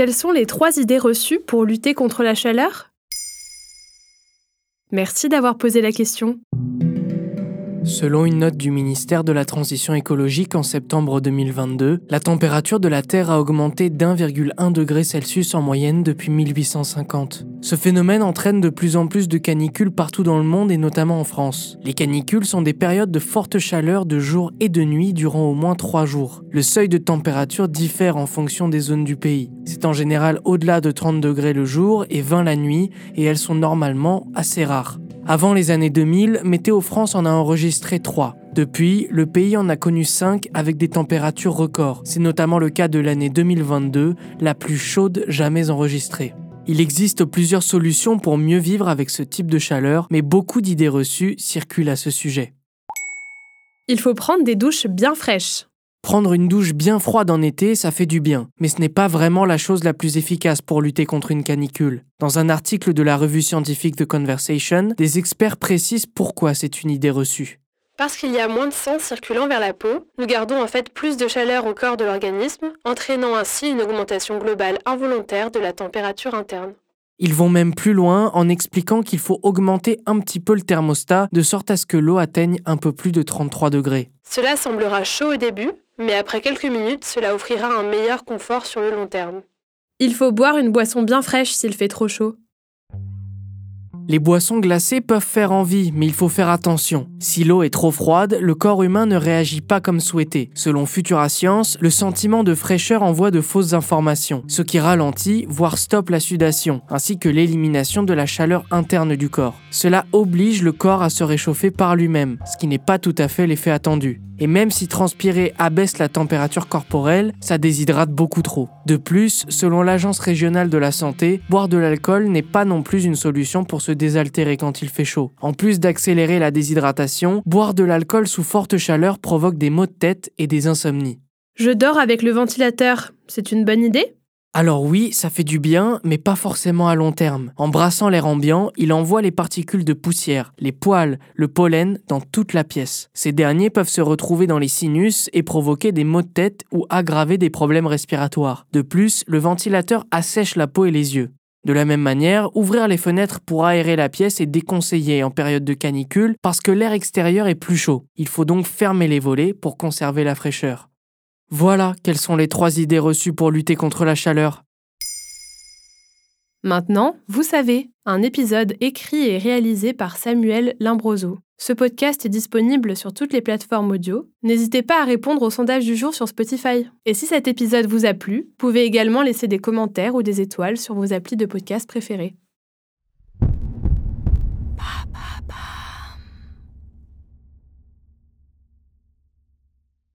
Quelles sont les trois idées reçues pour lutter contre la chaleur? Merci d'avoir posé la question. Selon une note du ministère de la Transition écologique en septembre 2022, la température de la Terre a augmenté d'1,1 degré Celsius en moyenne depuis 1850. Ce phénomène entraîne de plus en plus de canicules partout dans le monde et notamment en France. Les canicules sont des périodes de forte chaleur de jour et de nuit durant au moins 3 jours. Le seuil de température diffère en fonction des zones du pays. C'est en général au-delà de 30 degrés le jour et 20 la nuit et elles sont normalement assez rares. Avant les années 2000, Météo France en a enregistré 3. Depuis, le pays en a connu 5 avec des températures records. C'est notamment le cas de l'année 2022, la plus chaude jamais enregistrée. Il existe plusieurs solutions pour mieux vivre avec ce type de chaleur, mais beaucoup d'idées reçues circulent à ce sujet. Il faut prendre des douches bien fraîches. Prendre une douche bien froide en été, ça fait du bien, mais ce n'est pas vraiment la chose la plus efficace pour lutter contre une canicule. Dans un article de la revue scientifique The Conversation, des experts précisent pourquoi c'est une idée reçue. Parce qu'il y a moins de sang circulant vers la peau, nous gardons en fait plus de chaleur au corps de l'organisme, entraînant ainsi une augmentation globale involontaire de la température interne. Ils vont même plus loin en expliquant qu'il faut augmenter un petit peu le thermostat de sorte à ce que l'eau atteigne un peu plus de 33 degrés. Cela semblera chaud au début, mais après quelques minutes, cela offrira un meilleur confort sur le long terme. Il faut boire une boisson bien fraîche s'il fait trop chaud. Les boissons glacées peuvent faire envie, mais il faut faire attention. Si l'eau est trop froide, le corps humain ne réagit pas comme souhaité. Selon Futura Science, le sentiment de fraîcheur envoie de fausses informations, ce qui ralentit, voire stoppe la sudation, ainsi que l'élimination de la chaleur interne du corps. Cela oblige le corps à se réchauffer par lui-même, ce qui n'est pas tout à fait l'effet attendu. Et même si transpirer abaisse la température corporelle, ça déshydrate beaucoup trop. De plus, selon l'Agence régionale de la santé, boire de l'alcool n'est pas non plus une solution pour se désaltérer quand il fait chaud. En plus d'accélérer la déshydratation, boire de l'alcool sous forte chaleur provoque des maux de tête et des insomnies. Je dors avec le ventilateur, c'est une bonne idée? Alors oui, ça fait du bien, mais pas forcément à long terme. En brassant l'air ambiant, il envoie les particules de poussière, les poils, le pollen dans toute la pièce. Ces derniers peuvent se retrouver dans les sinus et provoquer des maux de tête ou aggraver des problèmes respiratoires. De plus, le ventilateur assèche la peau et les yeux. De la même manière, ouvrir les fenêtres pour aérer la pièce est déconseillé en période de canicule parce que l'air extérieur est plus chaud. Il faut donc fermer les volets pour conserver la fraîcheur. Voilà quelles sont les trois idées reçues pour lutter contre la chaleur. Maintenant, vous savez, un épisode écrit et réalisé par Samuel Limbroso. Ce podcast est disponible sur toutes les plateformes audio. N'hésitez pas à répondre au sondage du jour sur Spotify. Et si cet épisode vous a plu, pouvez également laisser des commentaires ou des étoiles sur vos applis de podcast préférés.